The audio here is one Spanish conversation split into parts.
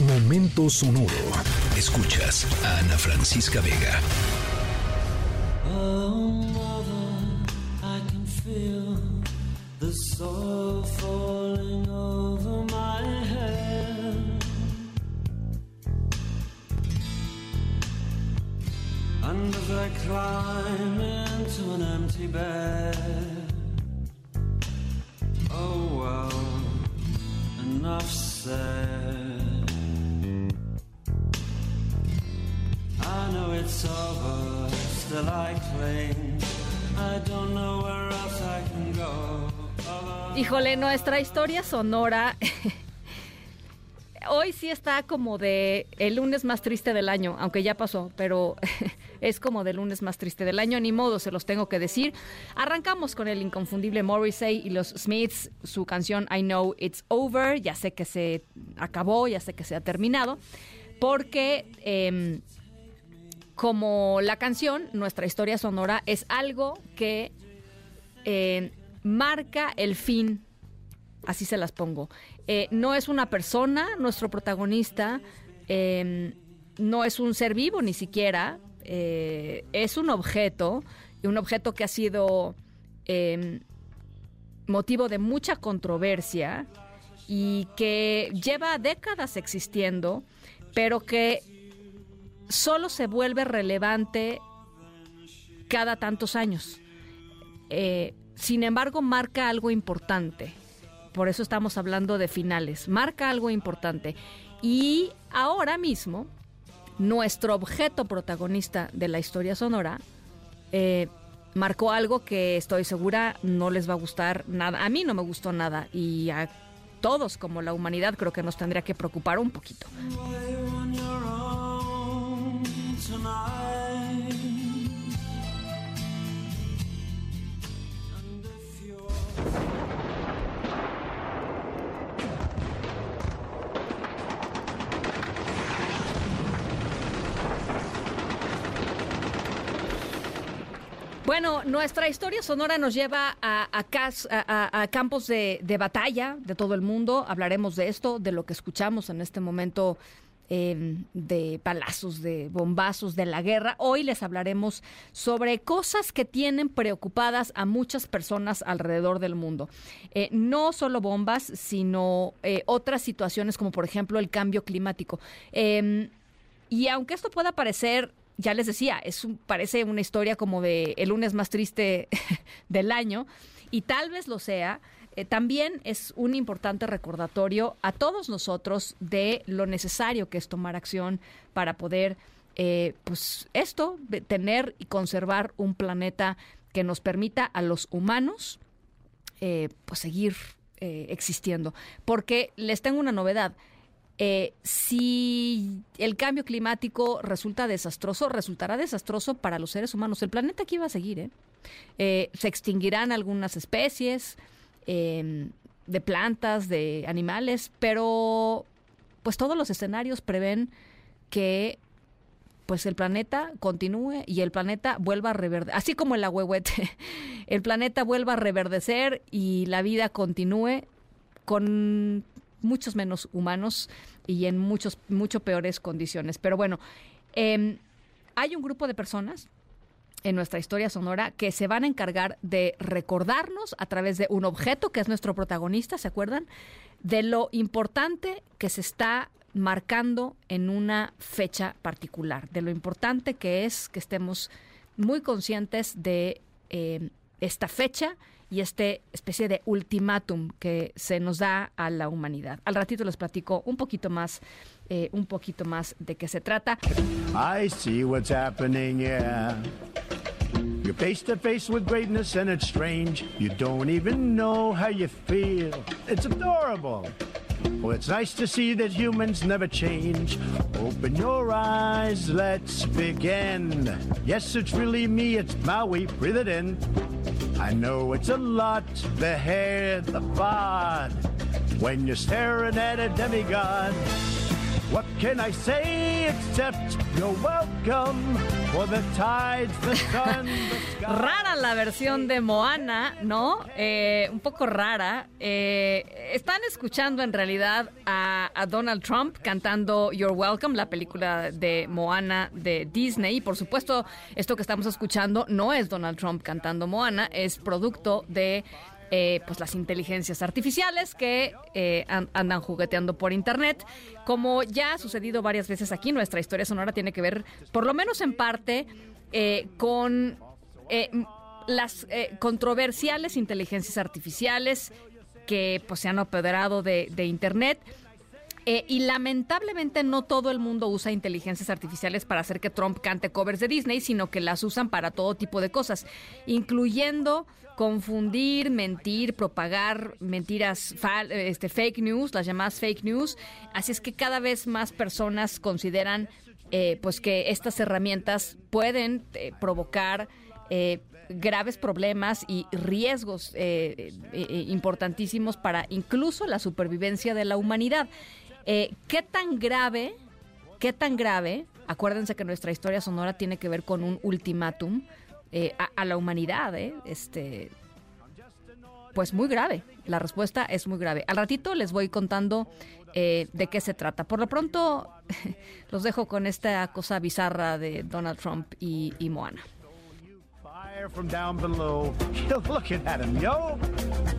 Momento sonoro. Escuchas a Ana Francisca Vega. Oh, mother, I can feel the soil falling over my head. And as I climb into an empty bed, oh well, enough said. I. I don't know where else I can go. Híjole, nuestra historia sonora hoy sí está como de el lunes más triste del año, aunque ya pasó, pero es como del lunes más triste del año, ni modo, se los tengo que decir. Arrancamos con el inconfundible Morrissey y los Smiths, su canción I Know It's Over, ya sé que se acabó, ya sé que se ha terminado, porque... em, como la canción, nuestra historia sonora es algo que eh, marca el fin, así se las pongo. Eh, no es una persona, nuestro protagonista, eh, no es un ser vivo ni siquiera, eh, es un objeto, un objeto que ha sido eh, motivo de mucha controversia y que lleva décadas existiendo, pero que solo se vuelve relevante cada tantos años. Eh, sin embargo, marca algo importante. Por eso estamos hablando de finales. Marca algo importante. Y ahora mismo, nuestro objeto protagonista de la historia sonora eh, marcó algo que estoy segura no les va a gustar nada. A mí no me gustó nada. Y a todos, como la humanidad, creo que nos tendría que preocupar un poquito. Bueno, nuestra historia sonora nos lleva a, campos de batalla de todo el mundo. Hablaremos de esto, de lo que escuchamos en este momento eh, de palazos, de bombazos, de la guerra. Hoy les hablaremos sobre cosas que tienen preocupadas a muchas personas alrededor del mundo. Eh, no solo bombas, sino eh, otras situaciones como por ejemplo el cambio climático. Em, y aunque esto pueda parecer, ya les decía, es un- parece una historia como de el lunes más triste del año, y tal vez lo sea, eh, también es un importante recordatorio a todos nosotros de lo necesario que es tomar acción para poder, eh, pues esto, tener y conservar un planeta que nos permita a los humanos eh, pues seguir eh, existiendo. Porque les tengo una novedad. Eh, si el cambio climático resulta desastroso, resultará desastroso para los seres humanos. El planeta aquí va a seguir. Eh, se extinguirán algunas especies eh, de plantas, de animales, pero pues todos los escenarios prevén que pues el planeta continúe y el planeta vuelva a reverdecer, así como el ahuehuete, el planeta vuelva a reverdecer y la vida continúe con muchos menos humanos y en muchos, mucho peores condiciones. Pero bueno, eh, hay un grupo de personas en nuestra historia sonora que se van a encargar de recordarnos a través de un objeto que es nuestro protagonista, ¿se acuerdan? De lo importante que se está marcando en una fecha particular, de lo importante que es que estemos muy conscientes de eh, esta fecha y este especie de ultimátum que se nos da a la humanidad. Al ratito les platico un poquito más, eh, un poquito más de qué se trata. I see what's happening, yeah. You're face to face with greatness and it's strange. You don't even know how you feel. It's adorable. Well, it's nice to see that humans never change. Open your eyes, let's begin. Yes, it's really me, it's Maui, breathe it in. I know it's a lot, the hair, the bod. When you're staring at a demigod. What can I say except you're welcome for the tides, the sun, the sky. Rara la versión de Moana, ¿no? Eh, un poco rara. Eh, están escuchando en realidad a, a Donald Trump cantando You're Welcome, la película de Moana de Disney. Y por supuesto, esto que estamos escuchando no es Donald Trump cantando Moana, es producto de eh, pues las inteligencias artificiales que eh, an- andan jugueteando por internet. Como ya ha sucedido varias veces aquí, nuestra historia sonora tiene que ver, por lo menos en parte, eh, con eh, las eh, controversiales inteligencias artificiales que pues, se han apoderado de, de internet. Eh, y lamentablemente no todo el mundo usa inteligencias artificiales para hacer que Trump cante covers de Disney, sino que las usan para todo tipo de cosas, incluyendo confundir, mentir, propagar mentiras, fal- este, fake news, las llamadas fake news. Así es que cada vez más personas consideran eh, pues que estas herramientas pueden eh, provocar eh, graves problemas y riesgos eh, importantísimos para incluso la supervivencia de la humanidad. Eh, ¿Qué tan grave, qué tan grave? Acuérdense que nuestra historia sonora tiene que ver con un ultimátum eh, a, la humanidad, ¿eh? Este, pues muy grave. La respuesta es muy grave. Al ratito les voy contando eh, de qué se trata. Por lo pronto, los dejo con esta cosa bizarra de Donald Trump y, y Moana.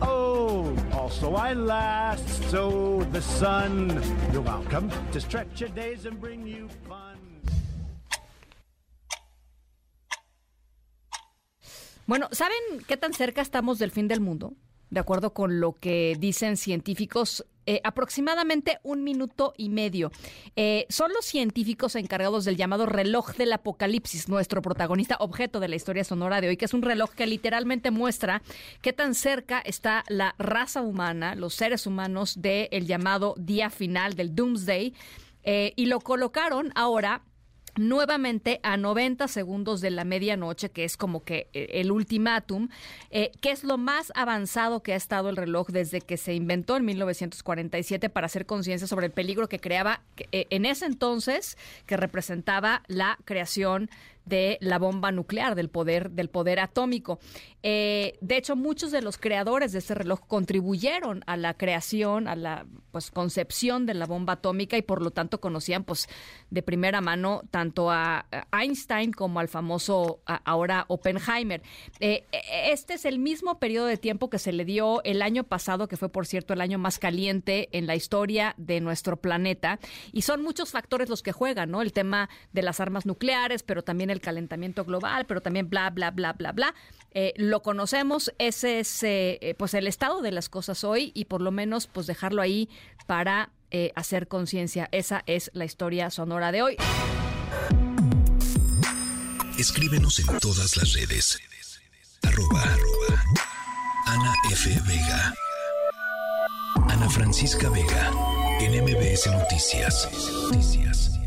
also I last, so the sun. You're welcome to stretch your days and bring you fun. Bueno, ¿saben qué tan cerca estamos del fin del mundo? De acuerdo con lo que dicen científicos, eh, aproximadamente un minuto y medio. Eh, son los científicos encargados del llamado reloj del apocalipsis, nuestro protagonista objeto de la historia sonora de hoy, que es un reloj que literalmente muestra qué tan cerca está la raza humana, los seres humanos, del llamado día final, del Doomsday. Eh, y lo colocaron ahora nuevamente a 90 segundos de la medianoche, que es como que eh, el ultimátum, eh, que es lo más avanzado que ha estado el reloj desde que se inventó en 1947 para hacer conciencia sobre el peligro que creaba eh, en ese entonces, que representaba la creación de la bomba nuclear, del poder, del poder atómico. Eh, de hecho, muchos de los creadores de ese reloj contribuyeron a la creación, a la pues concepción de la bomba atómica y por lo tanto conocían pues de primera mano tanto a Einstein como al famoso ahora Oppenheimer. Eh, este es el mismo periodo de tiempo que se le dio el año pasado, que fue por cierto el año más caliente en la historia de nuestro planeta. Y son muchos factores los que juegan, ¿no? El tema de las armas nucleares, pero también el calentamiento global, pero también bla, bla, bla, bla, bla. Eh, lo conocemos, ese es eh, eh, pues el estado de las cosas hoy y por lo menos pues dejarlo ahí para hacer conciencia. Esa es la historia sonora de hoy. Escríbenos en todas las redes. Arroba, arroba Ana F. Vega. Ana Francisca Vega. En MBS. Noticias.